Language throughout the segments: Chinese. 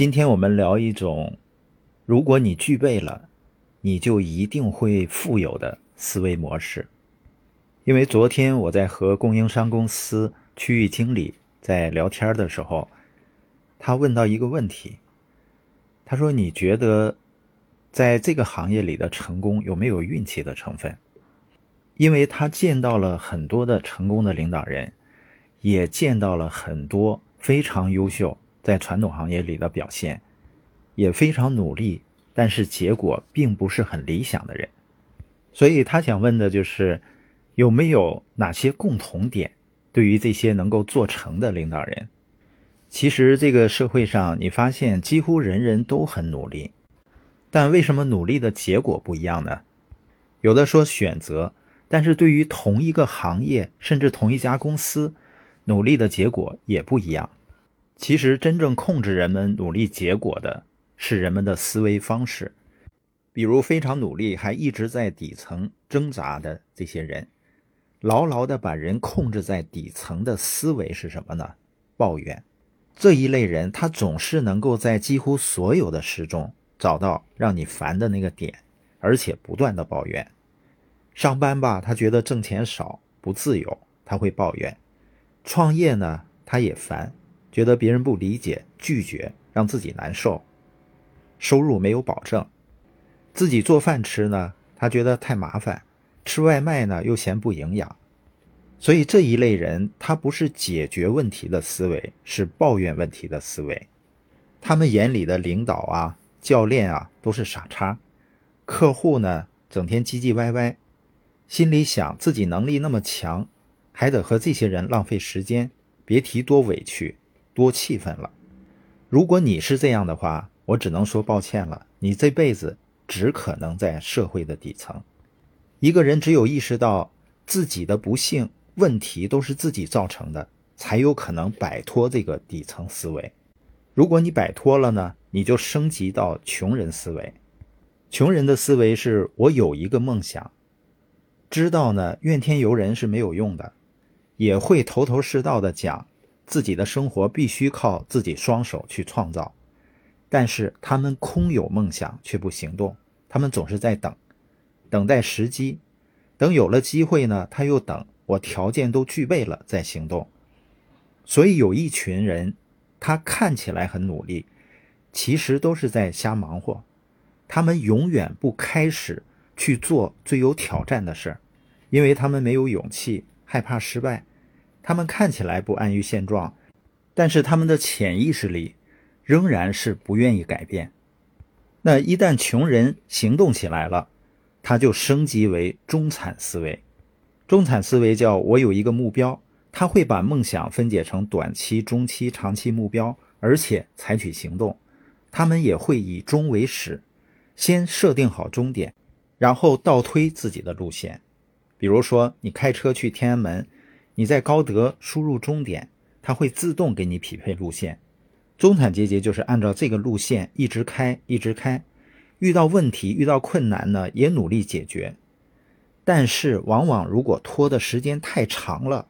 今天我们聊一种，如果你具备了，你就一定会富有的思维模式。因为昨天我在和供应商公司区域经理在聊天的时候，他问到一个问题，他说：“你觉得在这个行业里的成功有没有运气的成分？”因为他见到了很多的成功的领导人，也见到了很多非常优秀。在传统行业里的表现也非常努力，但是结果并不是很理想的人，所以他想问的就是有没有哪些共同点？对于这些能够做成的领导人，其实这个社会上你发现几乎人人都很努力，但为什么努力的结果不一样呢？有的说选择，但是对于同一个行业甚至同一家公司，努力的结果也不一样。其实，真正控制人们努力结果的是人们的思维方式。比如，非常努力还一直在底层挣扎的这些人，牢牢的把人控制在底层的思维是什么呢？抱怨。这一类人，他总是能够在几乎所有的事中找到让你烦的那个点，而且不断的抱怨。上班吧，他觉得挣钱少不自由，他会抱怨；创业呢，他也烦。觉得别人不理解、拒绝，让自己难受，收入没有保证，自己做饭吃呢，他觉得太麻烦，吃外卖呢又嫌不营养，所以这一类人，他不是解决问题的思维，是抱怨问题的思维。他们眼里的领导啊、教练啊都是傻叉，客户呢整天唧唧歪歪，心里想自己能力那么强，还得和这些人浪费时间，别提多委屈。多气愤了！如果你是这样的话，我只能说抱歉了。你这辈子只可能在社会的底层。一个人只有意识到自己的不幸问题都是自己造成的，才有可能摆脱这个底层思维。如果你摆脱了呢，你就升级到穷人思维。穷人的思维是我有一个梦想，知道呢怨天尤人是没有用的，也会头头是道的讲。自己的生活必须靠自己双手去创造，但是他们空有梦想却不行动，他们总是在等，等待时机，等有了机会呢，他又等我条件都具备了再行动。所以有一群人，他看起来很努力，其实都是在瞎忙活，他们永远不开始去做最有挑战的事儿，因为他们没有勇气，害怕失败。他们看起来不安于现状，但是他们的潜意识里仍然是不愿意改变。那一旦穷人行动起来了，他就升级为中产思维。中产思维叫我有一个目标，他会把梦想分解成短期、中期、长期目标，而且采取行动。他们也会以终为始，先设定好终点，然后倒推自己的路线。比如说，你开车去天安门。你在高德输入终点，它会自动给你匹配路线。中产阶级就是按照这个路线一直开，一直开。遇到问题、遇到困难呢，也努力解决。但是，往往如果拖的时间太长了，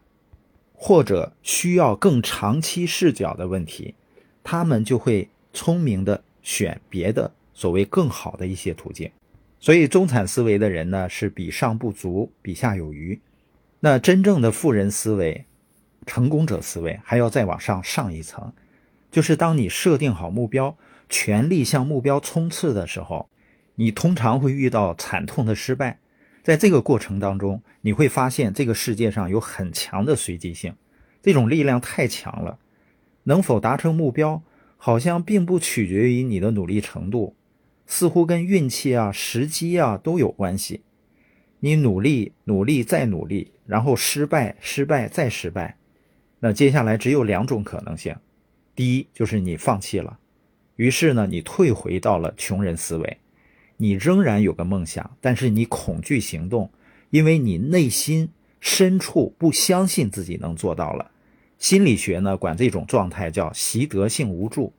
或者需要更长期视角的问题，他们就会聪明的选别的所谓更好的一些途径。所以，中产思维的人呢，是比上不足，比下有余。那真正的富人思维、成功者思维还要再往上上一层，就是当你设定好目标，全力向目标冲刺的时候，你通常会遇到惨痛的失败。在这个过程当中，你会发现这个世界上有很强的随机性，这种力量太强了，能否达成目标，好像并不取决于你的努力程度，似乎跟运气啊、时机啊都有关系。你努力，努力，再努力，然后失败，失败，再失败，那接下来只有两种可能性：第一，就是你放弃了，于是呢，你退回到了穷人思维，你仍然有个梦想，但是你恐惧行动，因为你内心深处不相信自己能做到了。心理学呢，管这种状态叫习得性无助。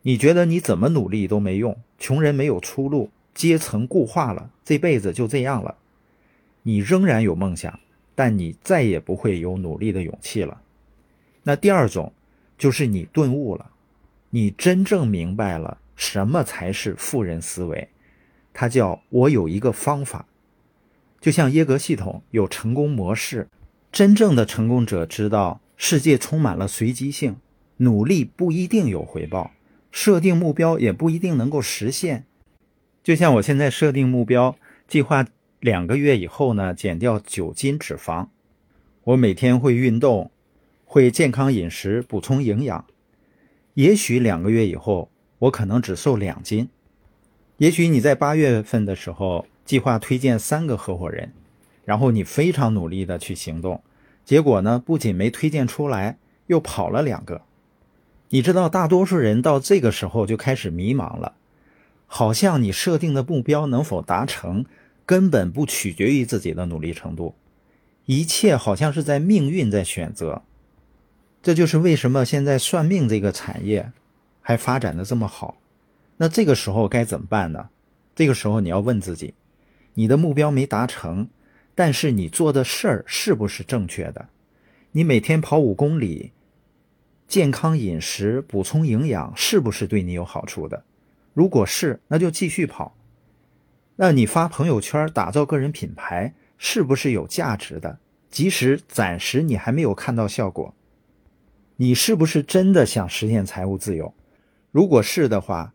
你觉得你怎么努力都没用，穷人没有出路。阶层固化了，这辈子就这样了。你仍然有梦想，但你再也不会有努力的勇气了。那第二种，就是你顿悟了，你真正明白了什么才是富人思维。它叫我有一个方法，就像耶格系统有成功模式。真正的成功者知道，世界充满了随机性，努力不一定有回报，设定目标也不一定能够实现。就像我现在设定目标，计划两个月以后呢，减掉九斤脂肪。我每天会运动，会健康饮食，补充营养。也许两个月以后，我可能只瘦两斤。也许你在八月份的时候计划推荐三个合伙人。然后你非常努力的去行动，结果呢，不仅没推荐出来，又跑了两个。你知道，大多数人到这个时候就开始迷茫了，好像你设定的目标能否达成，根本不取决于自己的努力程度，一切好像是在命运在选择。这就是为什么现在算命这个产业还发展的这么好。那这个时候该怎么办呢？这个时候你要问自己，你的目标没达成。但是你做的事儿是不是正确的？你每天跑五公里，健康饮食、补充营养，是不是对你有好处的？如果是，那就继续跑。那你发朋友圈打造个人品牌，是不是有价值的？即使暂时你还没有看到效果，你是不是真的想实现财务自由？如果是的话，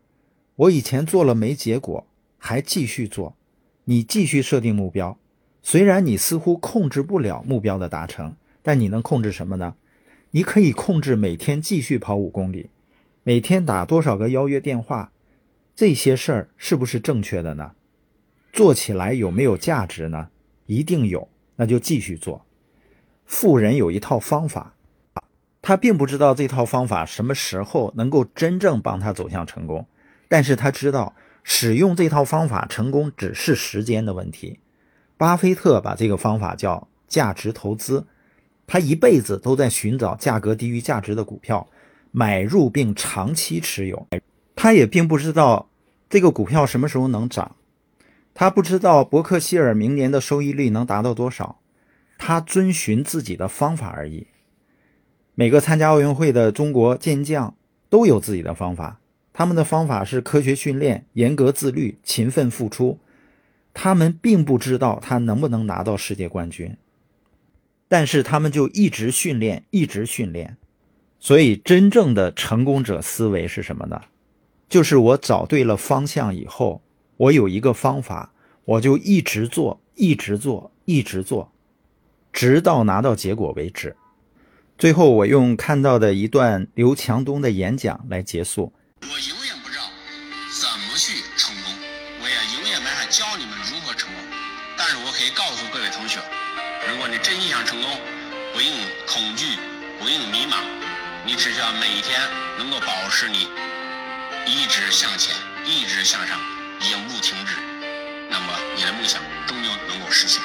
我以前做了没结果，还继续做，你继续设定目标。虽然你似乎控制不了目标的达成，但你能控制什么呢？你可以控制每天继续跑五公里，每天打多少个邀约电话，这些事儿是不是正确的呢？做起来有没有价值呢？一定有，那就继续做。富人有一套方法，他并不知道这套方法什么时候能够真正帮他走向成功，但是他知道使用这套方法成功只是时间的问题。巴菲特把这个方法叫价值投资，他一辈子都在寻找价格低于价值的股票，买入并长期持有。他也并不知道这个股票什么时候能涨，他不知道伯克希尔明年的收益率能达到多少，他遵循自己的方法而已。每个参加奥运会的中国健将都有自己的方法，他们的方法是科学训练、严格自律、勤奋付出。他们并不知道他能不能拿到世界冠军，但是他们就一直训练，一直训练。所以，真正的成功者思维是什么呢？就是我找对了方向以后，我有一个方法，我就一直做，一直做，一直做，直到拿到结果为止。最后，我用看到的一段刘强东的演讲来结束。我永远不知道怎么去成功，我也永远没法教你们如果你真心想成功，不用恐惧，不用迷茫，你只需要每一天能够保持你一直向前，一直向上，永不停止，那么你的梦想终究能够实现。